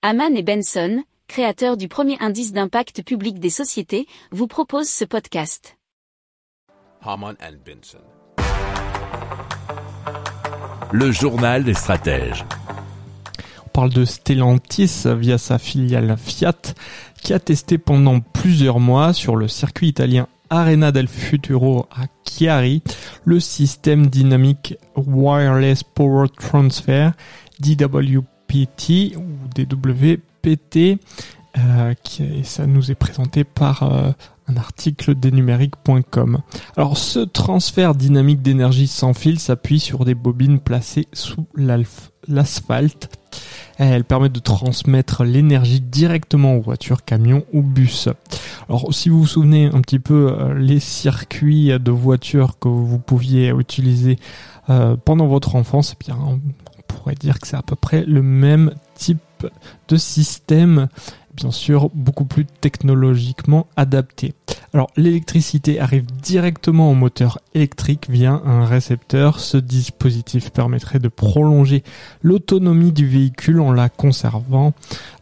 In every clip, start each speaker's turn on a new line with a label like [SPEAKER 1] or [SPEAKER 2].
[SPEAKER 1] Haman et Benson, créateurs du premier indice d'impact public des sociétés, vous proposent ce podcast.
[SPEAKER 2] Haman and Benson.
[SPEAKER 3] Le journal des stratèges.
[SPEAKER 4] On parle de Stellantis via sa filiale Fiat qui a testé pendant plusieurs mois sur le circuit italien Arena del Futuro à Chiari le système dynamique Wireless Power Transfer DWPT ou DWPT euh, qui ça nous est présenté par euh, un article des numériques.com. Alors ce transfert dynamique d'énergie sans fil s'appuie sur des bobines placées sous l'asphalte. Elle permet de transmettre l'énergie directement aux voitures, camions ou bus. Alors si vous vous souvenez un petit peu euh, les circuits de voitures que vous pouviez utiliser pendant votre enfance, eh bien dire que c'est à peu près le même type de système bien sûr beaucoup plus technologiquement adapté. Alors l'électricité arrive directement au moteur électrique via un récepteur. Ce dispositif permettrait de prolonger l'autonomie du véhicule en la conservant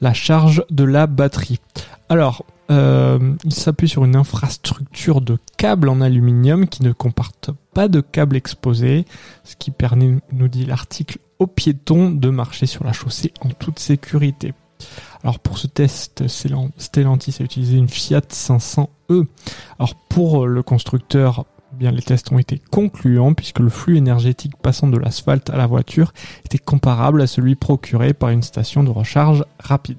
[SPEAKER 4] la charge de la batterie. Alors euh, il s'appuie sur une infrastructure de câbles en aluminium qui ne comporte pas de câbles exposés, ce qui permet, nous dit l'article, aux piétons de marcher sur la chaussée en toute sécurité. Alors pour ce test, Stellantis a utilisé une Fiat 500e. Alors pour le constructeur, bien les tests ont été concluants puisque le flux énergétique passant de l'asphalte à la voiture était comparable à celui procuré par une station de recharge rapide.